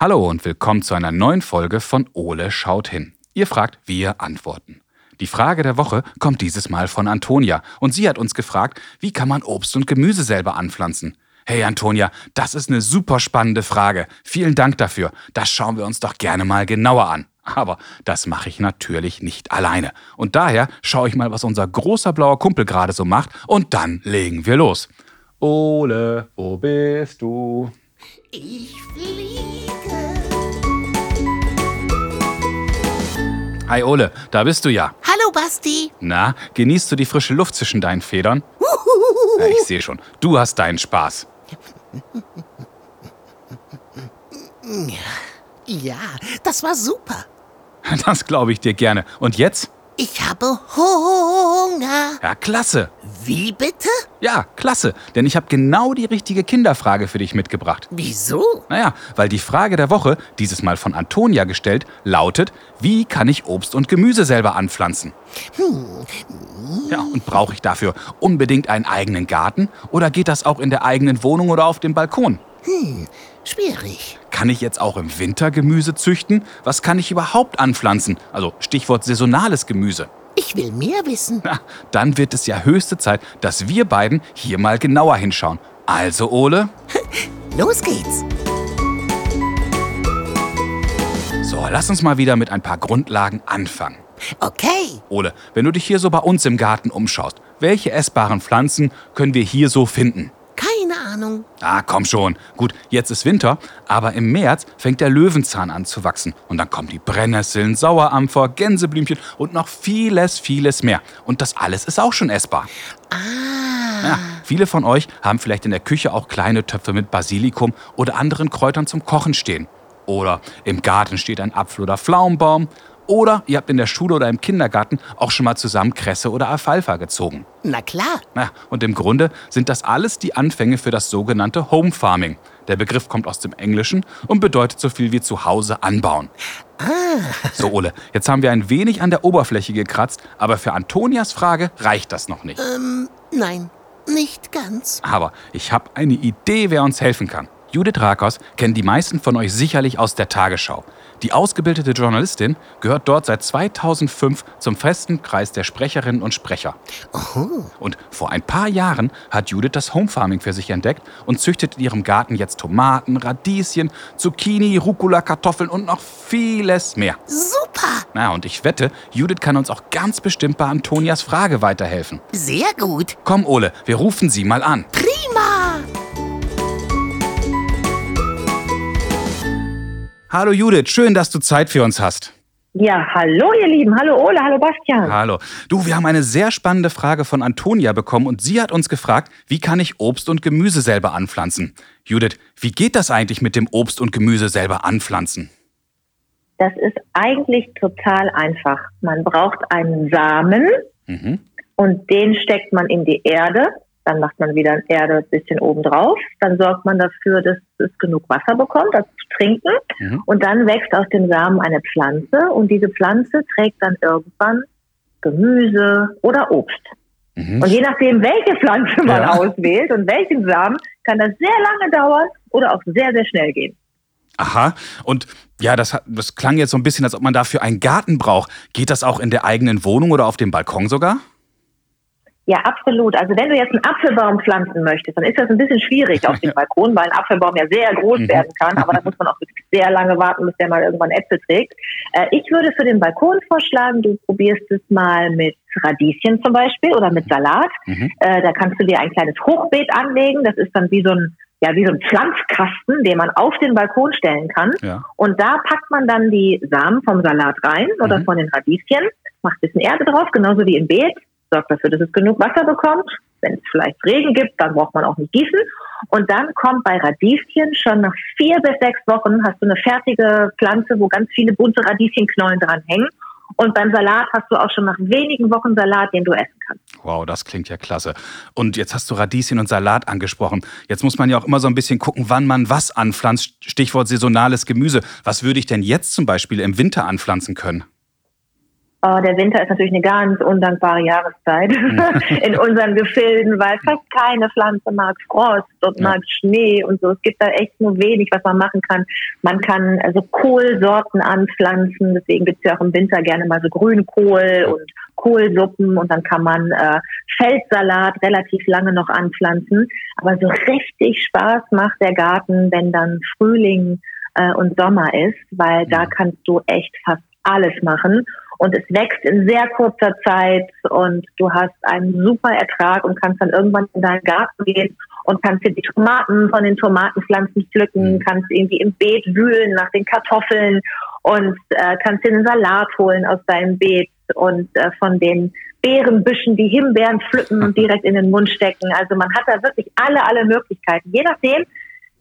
Hallo und willkommen zu einer neuen Folge von Ole schaut hin. Ihr fragt, wir antworten. Die Frage der Woche kommt dieses Mal von Antonia und sie hat uns gefragt, wie kann man Obst und Gemüse selber anpflanzen? Hey Antonia, das ist eine super spannende Frage. Vielen Dank dafür. Das schauen wir uns doch gerne mal genauer an. Aber das mache ich natürlich nicht alleine. Und daher schaue ich mal, was unser großer blauer Kumpel gerade so macht und dann legen wir los. Ole, wo bist du? Ich fliege. Hi Ole, da bist du ja. Hallo Basti. Na, genießt du die frische Luft zwischen deinen Federn? Ja, ich sehe schon, du hast deinen Spaß. Ja, das war super. Das glaube ich dir gerne. Und jetzt? Ich habe Hunger. Ja, klasse. Wie bitte? Ja, klasse. Denn ich habe genau die richtige Kinderfrage für dich mitgebracht. Wieso? Naja, weil die Frage der Woche, dieses Mal von Antonia gestellt, lautet, wie kann ich Obst und Gemüse selber anpflanzen? Ja, und brauche ich dafür unbedingt einen eigenen Garten oder geht das auch in der eigenen Wohnung oder auf dem Balkon? Schwierig. Kann ich jetzt auch im Winter Gemüse züchten? Was kann ich überhaupt anpflanzen? Also Stichwort saisonales Gemüse. Ich will mehr wissen. Na, dann wird es ja höchste Zeit, dass wir beiden hier mal genauer hinschauen. Also, Ole, Los geht's. so, lass uns mal wieder mit ein paar Grundlagen anfangen. Okay. Ole, wenn du dich hier so bei uns im Garten umschaust, welche essbaren Pflanzen können wir hier so finden? Ahnung. Ah, komm schon. Gut, jetzt ist Winter, aber im März fängt der Löwenzahn an zu wachsen. Und dann kommen die Brennnesseln, Sauerampfer, Gänseblümchen und noch vieles, vieles mehr. Und das alles ist auch schon essbar. Ah. Ja, viele von euch haben vielleicht in der Küche auch kleine Töpfe mit Basilikum oder anderen Kräutern zum Kochen stehen. Oder im Garten steht ein Apfel- oder Pflaumenbaum. Oder ihr habt in der Schule oder im Kindergarten auch schon mal zusammen Kresse oder Alfalfa gezogen. Na klar. Na, und im Grunde sind das alles die Anfänge für das sogenannte Home Farming. Der Begriff kommt aus dem Englischen und bedeutet so viel wie zu Hause anbauen. So, Ole, jetzt haben wir ein wenig an der Oberfläche gekratzt, aber für Antonias Frage reicht das noch nicht. Nein, nicht ganz. Aber ich habe eine Idee, wer uns helfen kann. Judith Rakos kennen die meisten von euch sicherlich aus der Tagesschau. Die ausgebildete Journalistin gehört dort seit 2005 zum festen Kreis der Sprecherinnen und Sprecher. Und vor ein paar Jahren hat Judith das Home Farming für sich entdeckt und züchtet in ihrem Garten jetzt Tomaten, Radieschen, Zucchini, Rucola, Kartoffeln und noch vieles mehr. Super. Na, und ich wette, Judith kann uns auch ganz bestimmt bei Antonias Frage weiterhelfen. Sehr gut. Komm, Ole, wir rufen sie mal an. Prima. Hallo Judith, schön, dass du Zeit für uns hast. Ja, hallo ihr Lieben, hallo Ole, hallo Bastian. Hallo. Du, wir haben eine sehr spannende Frage von Antonia bekommen und sie hat uns gefragt, wie kann ich Obst und Gemüse selber anpflanzen? Judith, wie geht das eigentlich mit dem Obst und Gemüse selber anpflanzen? Das ist eigentlich total einfach. Man braucht einen Samen Mhm. und den steckt man in die Erde. Dann macht man wieder Erde ein bisschen oben drauf. Dann sorgt man dafür, dass es genug Wasser bekommt, das zu trinken. Mhm. Und dann wächst aus dem Samen eine Pflanze und diese Pflanze trägt dann irgendwann Gemüse oder Obst. Mhm. Und je nachdem, welche Pflanze man Ja. auswählt und welchen Samen, kann das sehr lange dauern oder auch sehr, sehr schnell gehen. Aha. Und ja, das, hat, das klang jetzt so ein bisschen, als ob man dafür einen Garten braucht. Geht das auch in der eigenen Wohnung oder auf dem Balkon sogar? Ja, absolut. Also wenn du jetzt einen Apfelbaum pflanzen möchtest, dann ist das ein bisschen schwierig auf dem Balkon, weil ein Apfelbaum ja sehr groß Mhm. werden kann, aber da muss man auch wirklich sehr lange warten, bis der mal irgendwann Äpfel trägt. Äh, ich würde für den Balkon vorschlagen, du probierst es mal mit Radieschen zum Beispiel oder mit Salat. Mhm. Äh, da kannst du dir ein kleines Hochbeet anlegen. Das ist dann wie so ein ja, wie so ein Pflanzkasten, den man auf den Balkon stellen kann. Ja. Und da packt man dann die Samen vom Salat rein oder Mhm. von den Radieschen, macht ein bisschen Erde drauf, genauso wie im Beet, sorgt dafür, dass es genug Wasser bekommt. Wenn es vielleicht Regen gibt, dann braucht man auch nicht gießen. Und dann kommt bei Radieschen schon nach vier bis sechs Wochen hast du eine fertige Pflanze, wo ganz viele bunte Radieschenknollen dran hängen. Und beim Salat hast du auch schon nach wenigen Wochen Salat, den du essen kannst. Wow, das klingt ja klasse. Und jetzt hast du Radieschen und Salat angesprochen. Jetzt muss man ja auch immer so ein bisschen gucken, wann man was anpflanzt. Stichwort saisonales Gemüse. Was würde ich denn jetzt zum Beispiel im Winter anpflanzen können? Oh, der Winter ist natürlich eine ganz undankbare Jahreszeit in unseren Gefilden, weil fast keine Pflanze mag Frost und ja. mag Schnee und so. Es gibt da echt nur wenig, was man machen kann. Man kann also Kohlsorten anpflanzen, deswegen gibt es ja auch im Winter gerne mal so Grünkohl und Kohlsuppen und dann kann man äh, Feldsalat relativ lange noch anpflanzen. Aber so richtig Spaß macht der Garten, wenn dann Frühling äh, und Sommer ist, weil da kannst du echt fast alles machen und es wächst in sehr kurzer Zeit und du hast einen super Ertrag und kannst dann irgendwann in deinen Garten gehen und kannst dir die Tomaten von den Tomatenpflanzen pflücken, mhm. kannst irgendwie im Beet wühlen nach den Kartoffeln und äh, kannst dir einen Salat holen aus deinem Beet und äh, von den Beerenbüschen die Himbeeren pflücken und direkt in den Mund stecken. Also man hat da wirklich alle, alle Möglichkeiten. Je nachdem,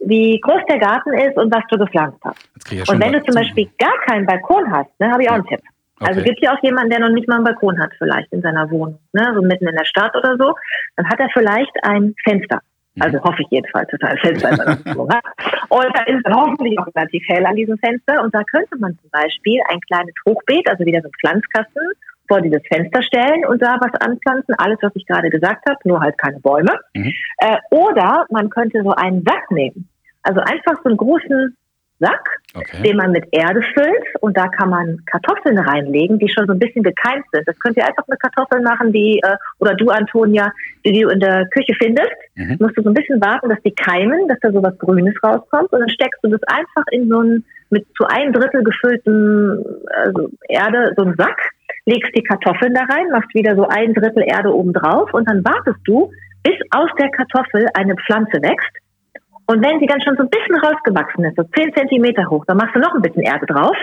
wie groß der Garten ist und was du gepflanzt hast. Ja und wenn du zum Beispiel gar keinen Balkon hast, ne, habe ich auch einen Tipp. Also gibt ja auch jemanden, der noch nicht mal einen Balkon hat, vielleicht in seiner Wohnung, ne, so mitten in der Stadt oder so. Dann hat er vielleicht ein Fenster. Mhm. Also hoffe ich jedenfalls total Fenster in seiner Wohnung hat. Und da ist es hoffentlich auch relativ hell an diesem Fenster. Und da könnte man zum Beispiel ein kleines Hochbeet, also wieder so ein Pflanzkasten, vor dieses Fenster stellen und da was anpflanzen. Alles, was ich gerade gesagt habe, nur halt keine Bäume. Mhm. Äh, oder man könnte so einen Sack nehmen. Also einfach so einen großen Sack, okay. den man mit Erde füllt und da kann man Kartoffeln reinlegen, die schon so ein bisschen gekeimt sind. Das könnt ihr einfach mit Kartoffeln machen, die, äh, oder du, Antonia, die du in der Küche findest. Mhm. Musst du so ein bisschen warten, dass die keimen, dass da so was Grünes rauskommt und dann steckst du das einfach in so einen mit zu ein Drittel gefüllten also Erde, so einen Sack, legst die Kartoffeln da rein, machst wieder so ein Drittel Erde oben drauf und dann wartest du, bis aus der Kartoffel eine Pflanze wächst und wenn sie dann schon so ein bisschen rausgewachsen ist, so 10 Zentimeter hoch, dann machst du noch ein bisschen Erde drauf.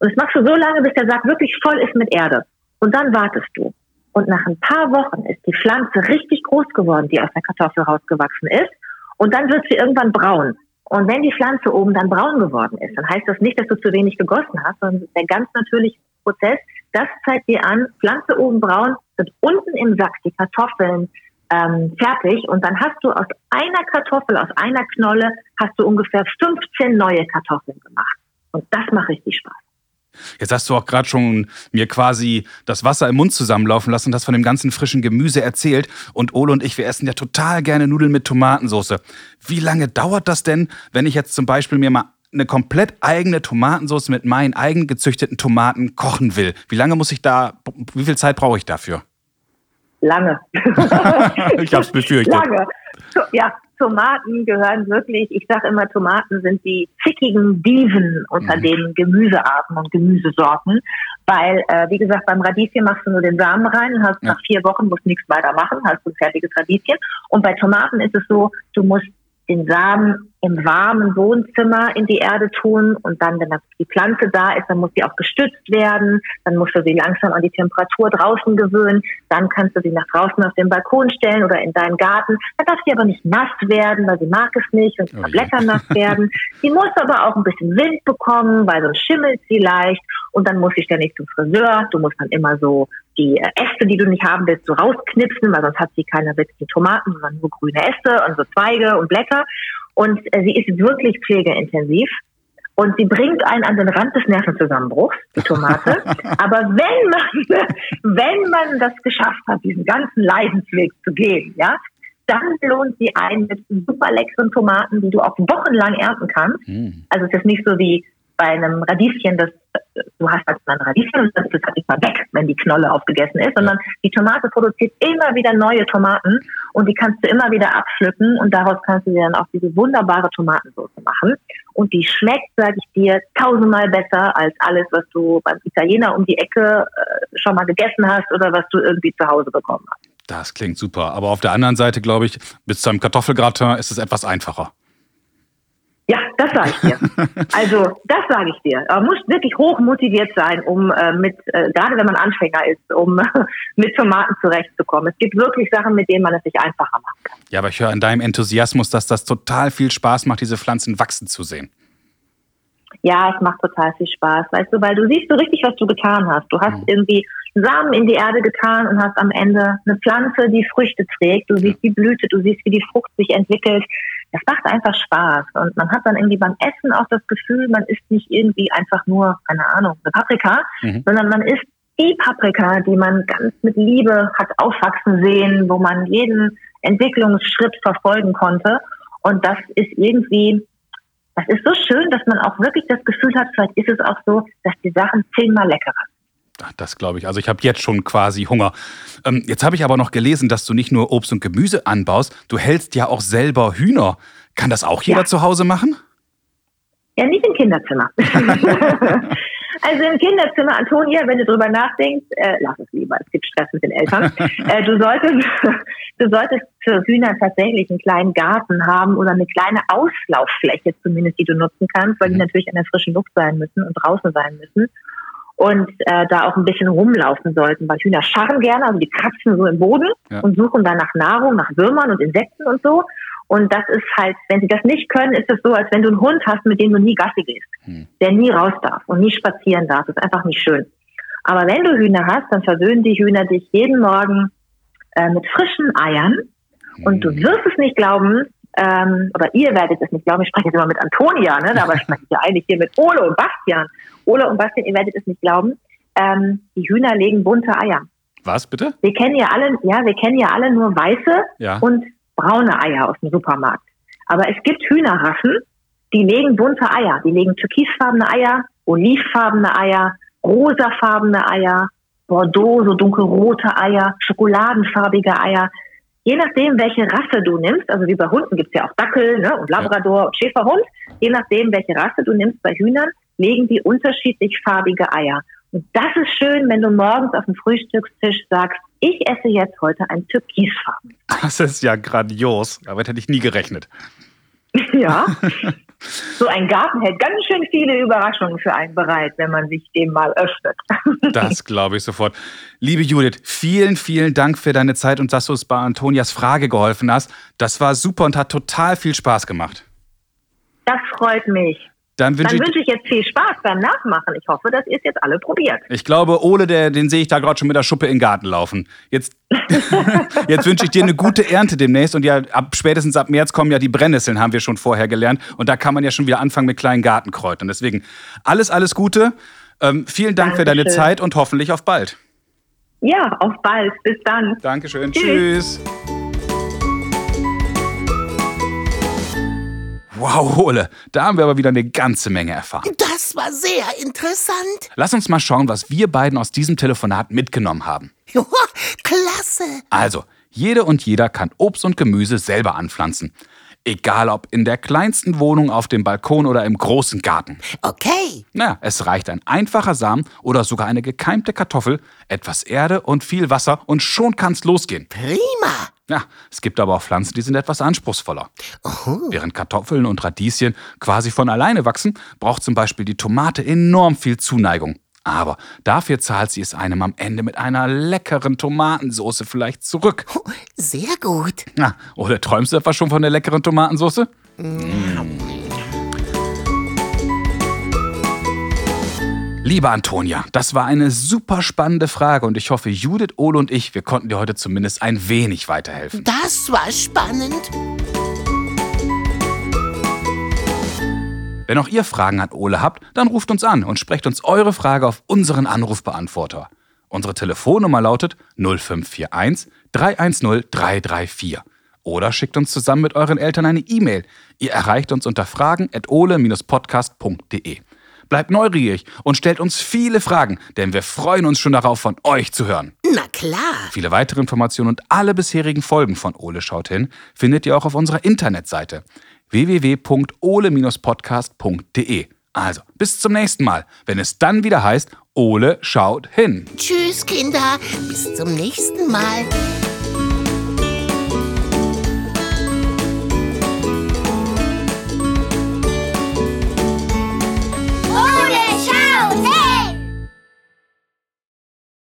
Und das machst du so lange, bis der Sack wirklich voll ist mit Erde. Und dann wartest du. Und nach ein paar Wochen ist die Pflanze richtig groß geworden, die aus der Kartoffel rausgewachsen ist. Und dann wird sie irgendwann braun. Und wenn die Pflanze oben dann braun geworden ist, dann heißt das nicht, dass du zu wenig gegossen hast, sondern der ganz natürliche Prozess. Das zeigt dir an, Pflanze oben braun, sind unten im Sack die Kartoffeln ähm, fertig und dann hast du aus einer Kartoffel, aus einer Knolle, hast du ungefähr 15 neue Kartoffeln gemacht. Und das macht richtig Spaß. Jetzt hast du auch gerade schon mir quasi das Wasser im Mund zusammenlaufen lassen und hast von dem ganzen frischen Gemüse erzählt. Und Ole und ich, wir essen ja total gerne Nudeln mit Tomatensauce. Wie lange dauert das denn, wenn ich jetzt zum Beispiel mir mal eine komplett eigene Tomatensauce mit meinen eigen gezüchteten Tomaten kochen will? Wie lange muss ich da, wie viel Zeit brauche ich dafür? Lange. ich habe es befürchtet. Lange. Ja, Tomaten gehören wirklich, ich sage immer, Tomaten sind die zickigen Dieven unter mhm. den Gemüsearten und Gemüsesorten, weil, äh, wie gesagt, beim Radieschen machst du nur den Samen rein und hast ja. nach vier Wochen musst nichts weiter machen, hast du ein fertiges Radieschen. Und bei Tomaten ist es so, du musst den Samen im warmen Wohnzimmer in die Erde tun und dann, wenn die Pflanze da ist, dann muss sie auch gestützt werden, dann musst du sie langsam an die Temperatur draußen gewöhnen, dann kannst du sie nach draußen auf den Balkon stellen oder in deinen Garten. Da darf sie aber nicht nass werden, weil sie mag es nicht und die Blätter nass werden. Sie muss aber auch ein bisschen Wind bekommen, weil sonst schimmelt sie leicht und dann muss ich ständig zum Friseur. Du musst dann immer so die Äste, die du nicht haben willst, so rausknipsen, weil sonst hat sie keine wirklichen Tomaten, sondern nur grüne Äste und so Zweige und Blätter. Und äh, sie ist wirklich pflegeintensiv. Und sie bringt einen an den Rand des Nervenzusammenbruchs, die Tomate. Aber wenn man, wenn man das geschafft hat, diesen ganzen Leidensweg zu gehen, ja, dann lohnt sie einen mit super leckeren Tomaten, die du auch wochenlang ernten kannst. Mm. Also es ist nicht so wie bei einem Radieschen, das du hast halt ein Radieschen und das ist halt nicht mal weg, wenn die Knolle aufgegessen ist, sondern die Tomate produziert immer wieder neue Tomaten und die kannst du immer wieder abpflücken und daraus kannst du dir dann auch diese wunderbare Tomatensauce machen. Und die schmeckt, sage ich dir, tausendmal besser als alles, was du beim Italiener um die Ecke äh, schon mal gegessen hast oder was du irgendwie zu Hause bekommen hast. Das klingt super. Aber auf der anderen Seite, glaube ich, bis zu einem Kartoffelgratin ist es etwas einfacher. Ja, das sage ich dir. Also, das sage ich dir. Man muss wirklich hoch motiviert sein, um äh, mit, äh, gerade wenn man Anfänger ist, um mit Tomaten zurechtzukommen. Es gibt wirklich Sachen, mit denen man es sich einfacher machen kann. Ja, aber ich höre an deinem Enthusiasmus, dass das total viel Spaß macht, diese Pflanzen wachsen zu sehen. Ja, es macht total viel Spaß, weißt du, weil du siehst so richtig, was du getan hast. Du hast mhm. irgendwie Samen in die Erde getan und hast am Ende eine Pflanze, die Früchte trägt. Du siehst die Blüte, du siehst, wie die Frucht sich entwickelt das macht einfach Spaß. Und man hat dann irgendwie beim Essen auch das Gefühl, man isst nicht irgendwie einfach nur, keine Ahnung, eine Paprika, mhm. sondern man isst die Paprika, die man ganz mit Liebe hat aufwachsen sehen, wo man jeden Entwicklungsschritt verfolgen konnte. Und das ist irgendwie, das ist so schön, dass man auch wirklich das Gefühl hat, vielleicht ist es auch so, dass die Sachen zehnmal leckerer sind. Das glaube ich. Also ich habe jetzt schon quasi Hunger. Ähm, jetzt habe ich aber noch gelesen, dass du nicht nur Obst und Gemüse anbaust, du hältst ja auch selber Hühner. Kann das auch jeder ja. zu Hause machen? Ja, nicht im Kinderzimmer. also im Kinderzimmer, Antonia, wenn du drüber nachdenkst, äh, lass es lieber, es gibt Stress mit den Eltern. äh, du solltest, du solltest für Hühner tatsächlich einen kleinen Garten haben oder eine kleine Auslauffläche zumindest, die du nutzen kannst, weil die mhm. natürlich in der frischen Luft sein müssen und draußen sein müssen und äh, da auch ein bisschen rumlaufen sollten, weil Hühner scharren gerne, also die kratzen so im Boden ja. und suchen dann nach Nahrung, nach Würmern und Insekten und so. Und das ist halt, wenn sie das nicht können, ist es so, als wenn du einen Hund hast, mit dem du nie Gassi gehst, hm. der nie raus darf und nie spazieren darf. Das ist einfach nicht schön. Aber wenn du Hühner hast, dann versöhnen die Hühner dich jeden Morgen äh, mit frischen Eiern. Und du hm. wirst es nicht glauben, ähm, oder ihr werdet es nicht glauben, ich spreche jetzt immer mit Antonia, ne? aber spreche ich ja eigentlich hier mit Ole und Bastian. Ole und Bastian, ihr werdet es nicht glauben, ähm, die Hühner legen bunte Eier. Was bitte? Wir kennen ja alle, ja, wir kennen ja alle nur weiße ja. und braune Eier aus dem Supermarkt. Aber es gibt Hühnerrassen, die legen bunte Eier. Die legen türkisfarbene Eier, olivfarbene Eier, rosafarbene Eier, Bordeaux, so dunkelrote Eier, schokoladenfarbige Eier. Je nachdem, welche Rasse du nimmst, also wie bei Hunden gibt es ja auch Dackel ne, und Labrador ja. und Schäferhund, je nachdem, welche Rasse du nimmst bei Hühnern, legen die unterschiedlich farbige Eier. Und das ist schön, wenn du morgens auf dem Frühstückstisch sagst, ich esse jetzt heute ein Türkisfarben. Das ist ja grandios. Damit hätte ich nie gerechnet. Ja. So ein Garten hält ganz schön viele Überraschungen für einen bereit, wenn man sich dem mal öffnet. Das glaube ich sofort. Liebe Judith, vielen, vielen Dank für deine Zeit und dass du uns bei Antonias Frage geholfen hast. Das war super und hat total viel Spaß gemacht. Das freut mich. Dann wünsche ich, wünsch ich, jetzt viel Spaß beim Nachmachen. Ich hoffe, dass ihr es jetzt alle probiert. Ich glaube, Ole, der, den sehe ich da gerade schon mit der Schuppe in den Garten laufen. Jetzt, jetzt wünsche ich dir eine gute Ernte demnächst. Und ja, ab, spätestens ab März kommen ja die Brennnesseln, haben wir schon vorher gelernt. Und da kann man ja schon wieder anfangen mit kleinen Gartenkräutern. Deswegen alles, alles Gute. Ähm, vielen Dank Dankeschön. für deine Zeit und hoffentlich auf bald. Ja, auf bald. Bis dann. Dankeschön. Tschüss. Tschüss. Wow, Ole, da haben wir aber wieder eine ganze Menge erfahren. Das war sehr interessant. Lass uns mal schauen, was wir beiden aus diesem Telefonat mitgenommen haben. Klasse. Also, jede und jeder kann Obst und Gemüse selber anpflanzen. Egal ob in der kleinsten Wohnung auf dem Balkon oder im großen Garten. Okay. Na, es reicht ein einfacher Samen oder sogar eine gekeimte Kartoffel, etwas Erde und viel Wasser und schon kann's losgehen. Prima. Ja, es gibt aber auch Pflanzen, die sind etwas anspruchsvoller. Oh. Während Kartoffeln und Radieschen quasi von alleine wachsen, braucht zum Beispiel die Tomate enorm viel Zuneigung. Aber dafür zahlt sie es einem am Ende mit einer leckeren Tomatensauce vielleicht zurück. Oh, sehr gut. Na, oder träumst du etwa schon von der leckeren Tomatensauce? Mm. Liebe Antonia, das war eine super spannende Frage und ich hoffe, Judith, Ole und ich, wir konnten dir heute zumindest ein wenig weiterhelfen. Das war spannend. Wenn auch ihr Fragen an Ole habt, dann ruft uns an und sprecht uns eure Frage auf unseren Anrufbeantworter. Unsere Telefonnummer lautet 0541 310 334. Oder schickt uns zusammen mit euren Eltern eine E-Mail. Ihr erreicht uns unter fragen.ole-podcast.de. Bleibt neugierig und stellt uns viele Fragen, denn wir freuen uns schon darauf, von euch zu hören. Na klar. Viele weitere Informationen und alle bisherigen Folgen von Ole schaut hin findet ihr auch auf unserer Internetseite www.ole-podcast.de. Also, bis zum nächsten Mal, wenn es dann wieder heißt, Ole schaut hin. Tschüss, Kinder. Bis zum nächsten Mal.